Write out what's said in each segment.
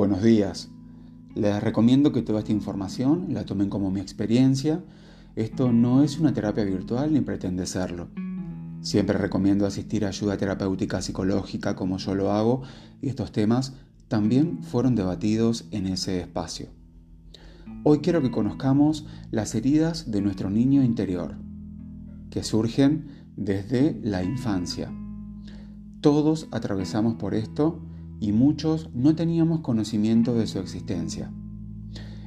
Buenos días. Les recomiendo que toda esta información la tomen como mi experiencia. Esto no es una terapia virtual ni pretende serlo. Siempre recomiendo asistir a ayuda terapéutica psicológica como yo lo hago y estos temas también fueron debatidos en ese espacio. Hoy quiero que conozcamos las heridas de nuestro niño interior, que surgen desde la infancia. Todos atravesamos por esto y muchos no teníamos conocimiento de su existencia.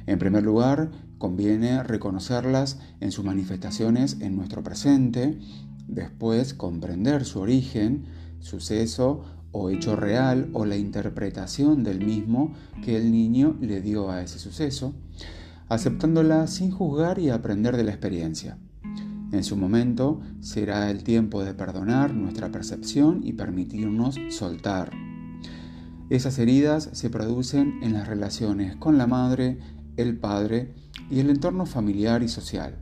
En primer lugar, conviene reconocerlas en sus manifestaciones en nuestro presente, después comprender su origen, suceso o hecho real o la interpretación del mismo que el niño le dio a ese suceso, aceptándola sin juzgar y aprender de la experiencia. En su momento será el tiempo de perdonar nuestra percepción y permitirnos soltar, esas heridas se producen en las relaciones con la madre, el padre y el entorno familiar y social.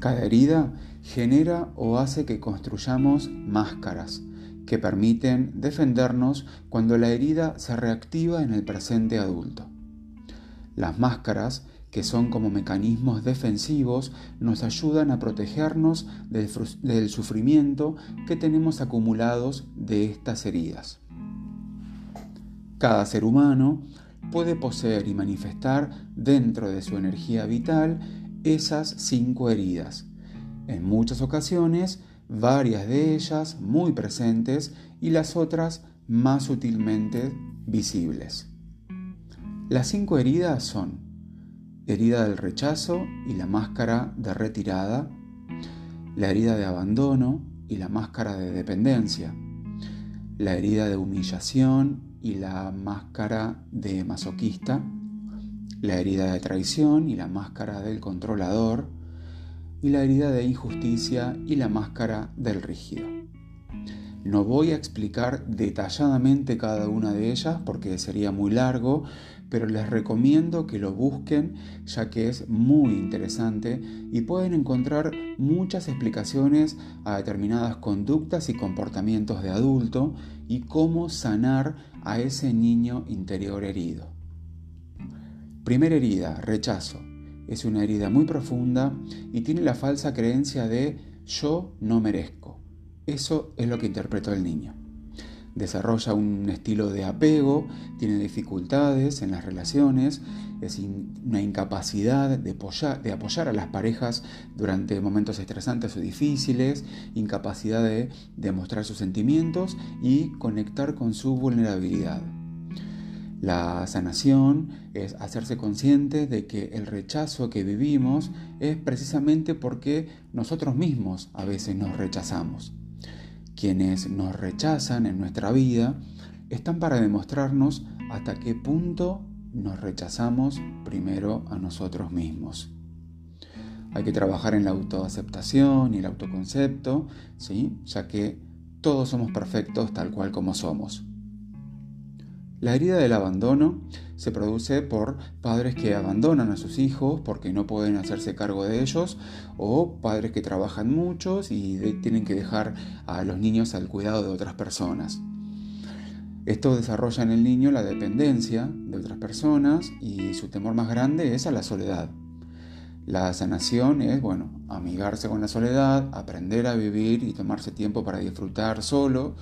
Cada herida genera o hace que construyamos máscaras que permiten defendernos cuando la herida se reactiva en el presente adulto. Las máscaras, que son como mecanismos defensivos, nos ayudan a protegernos del, sufrimiento que tenemos acumulados de estas heridas. Cada ser humano puede poseer y manifestar dentro de su energía vital esas cinco heridas. En muchas ocasiones, varias de ellas muy presentes y las otras más sutilmente visibles. Las cinco heridas son herida del rechazo y la máscara de retirada, la herida de abandono y la máscara de dependencia, la herida de humillación y la máscara de masoquista, la herida de traición y la máscara del controlador, y la herida de injusticia y la máscara del rígido. No voy a explicar detalladamente cada una de ellas porque sería muy largo, pero les recomiendo que lo busquen ya que es muy interesante y pueden encontrar muchas explicaciones a determinadas conductas y comportamientos de adulto y cómo sanar a ese niño interior herido. Primera herida, rechazo. Es una herida muy profunda y tiene la falsa creencia de yo no merezco. Eso es lo que interpretó el niño. Desarrolla un estilo de apego, tiene dificultades en las relaciones, es una incapacidad de apoyar, a las parejas durante momentos estresantes o difíciles, incapacidad de demostrar sus sentimientos y conectar con su vulnerabilidad. La sanación es hacerse consciente de que el rechazo que vivimos es precisamente porque nosotros mismos a veces nos rechazamos. Quienes nos rechazan en nuestra vida están para demostrarnos hasta qué punto nos rechazamos primero a nosotros mismos. Hay que trabajar en la autoaceptación y el autoconcepto, ¿sí? ya que todos somos perfectos tal cual como somos. La herida del abandono se produce por padres que abandonan a sus hijos porque no pueden hacerse cargo de ellos o padres que trabajan muchos y tienen que dejar a los niños al cuidado de otras personas. Esto desarrolla en el niño la dependencia de otras personas y su temor más grande es a la soledad. La sanación es, bueno, amigarse con la soledad, aprender a vivir y tomarse tiempo para disfrutar solo,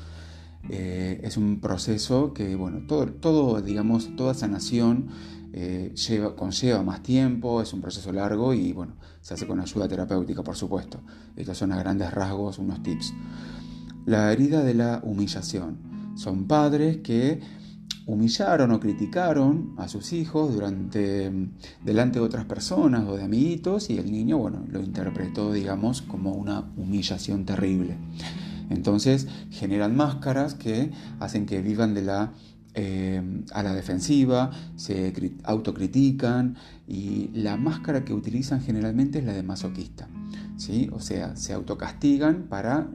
eh, es un proceso que, bueno, todo, digamos, toda sanación eh, lleva, conlleva más tiempo, es un proceso largo y, bueno, se hace con ayuda terapéutica, por supuesto. Estos son a grandes rasgos unos tips. La herida de la humillación. Son padres que humillaron o criticaron a sus hijos durante delante de otras personas o de amiguitos y el niño bueno lo interpretó digamos como una humillación terrible entonces generan máscaras que hacen que vivan de la, eh, a la defensiva, se autocritican y la máscara que utilizan generalmente es la de masoquista. ¿sí? O sea, se autocastigan para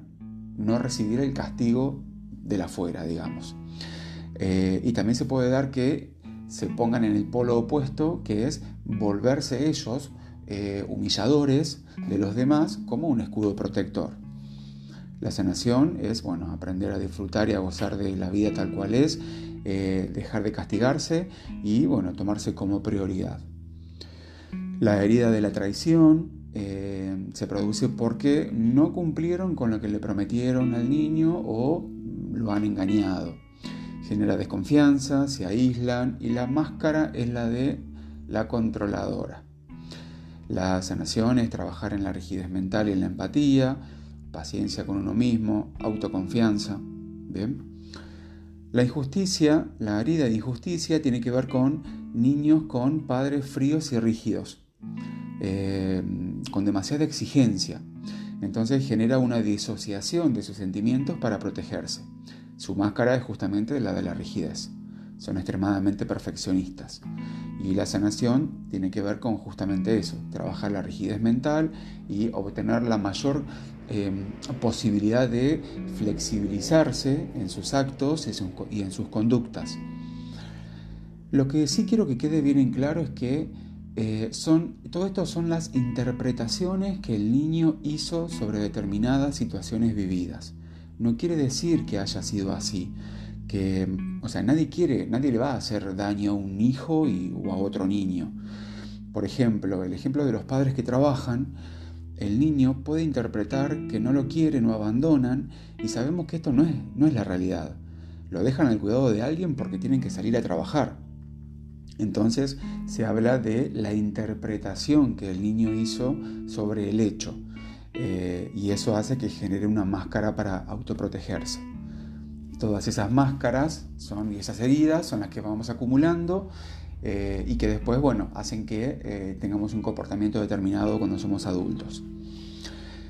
no recibir el castigo de la fuera, digamos. Eh, y también se puede dar que se pongan en el polo opuesto, que es volverse ellos eh, humilladores de los demás como un escudo protector. La sanación es, bueno, aprender a disfrutar y a gozar de la vida tal cual es, eh, dejar de castigarse y, bueno, tomarse como prioridad. La herida de la traición se produce porque no cumplieron con lo que le prometieron al niño o lo han engañado. Genera desconfianza, se aíslan y la máscara es la de la controladora. La sanación es trabajar en la rigidez mental y en la empatía, paciencia con uno mismo, autoconfianza. Bien. La injusticia, la herida de injusticia tiene que ver con niños con padres fríos y rígidos, eh, con demasiada exigencia. Entonces genera una disociación de sus sentimientos para protegerse. Su máscara es justamente la de la rigidez. Son extremadamente perfeccionistas. Y la sanación tiene que ver con justamente eso, trabajar la rigidez mental y obtener la mayor em, posibilidad de flexibilizarse en sus actos y en sus conductas. Lo que sí quiero que quede bien en claro es que eh, son, todo esto son las interpretaciones que el niño hizo sobre determinadas situaciones vividas. No quiere decir que haya sido así, que, o sea, nadie quiere, nadie le va a hacer daño a un hijo y, o a otro niño. Por ejemplo, el ejemplo de los padres que trabajan, el niño puede interpretar que no lo quieren o abandonan y sabemos que esto no es, no es la realidad. Lo dejan al cuidado de alguien porque tienen que salir a trabajar. Entonces se habla de la interpretación que el niño hizo sobre el hecho eh, y eso hace que genere una máscara para autoprotegerse. Todas esas máscaras son, y esas heridas son las que vamos acumulando eh, y que después, bueno, hacen que eh, tengamos un comportamiento determinado cuando somos adultos.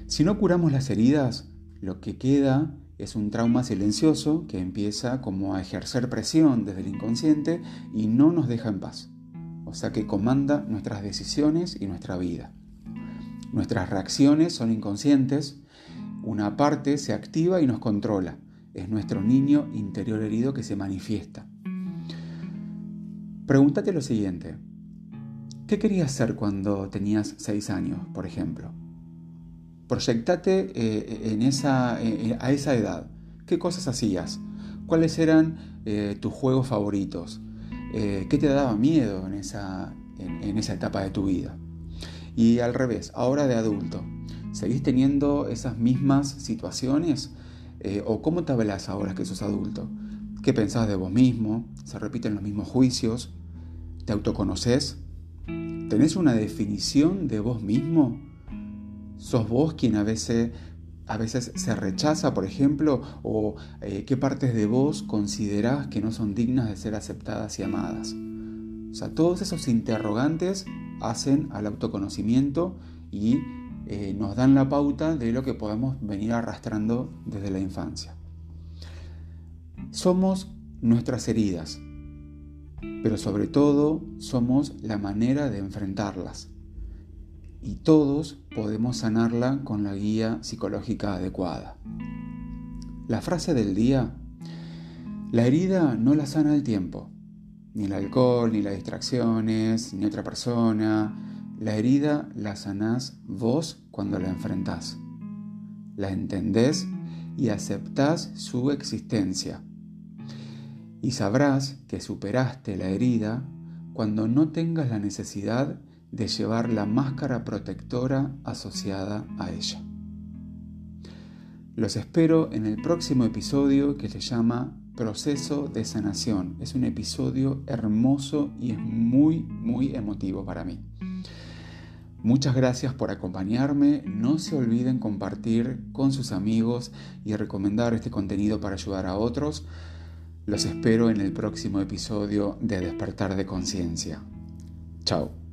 Si no curamos las heridas, lo que queda es un trauma silencioso que empieza como a ejercer presión desde el inconsciente y no nos deja en paz. O sea que comanda nuestras decisiones y nuestra vida. Nuestras reacciones son inconscientes, una parte se activa y nos controla es nuestro niño interior herido que se manifiesta. Pregúntate lo siguiente. ¿Qué querías ser cuando tenías seis años, por ejemplo? Proyectate eh, eh, a esa edad. ¿Qué cosas hacías? ¿Cuáles eran eh, tus juegos favoritos? ¿Qué te daba miedo en esa, etapa de tu vida? Y al revés, ahora de adulto, ¿seguís teniendo esas mismas situaciones? ¿O cómo te hablas ahora que sos adulto? ¿Qué pensás de vos mismo? ¿Se repiten los mismos juicios? ¿Te autoconoces? ¿Tenés una definición de vos mismo? ¿Sos vos quien a veces, a veces se rechaza, por ejemplo? ¿O eh, qué partes de vos considerás que no son dignas de ser aceptadas y amadas? O sea, todos esos interrogantes hacen al autoconocimiento y eh, nos dan la pauta de lo que podemos venir arrastrando desde la infancia. Somos nuestras heridas, pero sobre todo somos la manera de enfrentarlas. Y todos podemos sanarla con la guía psicológica adecuada. La frase del día, la herida no la sana el tiempo, ni el alcohol, ni las distracciones, ni otra persona, la herida la sanás vos cuando la enfrentás. La entendés y aceptás su existencia. Y sabrás que superaste la herida cuando no tengas la necesidad de llevar la máscara protectora asociada a ella. Los espero en el próximo episodio que se llama Proceso de Sanación. Es un episodio hermoso y es muy, muy emotivo para mí. Muchas gracias por acompañarme. No se olviden compartir con sus amigos y recomendar este contenido para ayudar a otros. Los espero en el próximo episodio de Despertar de Conciencia. Chao.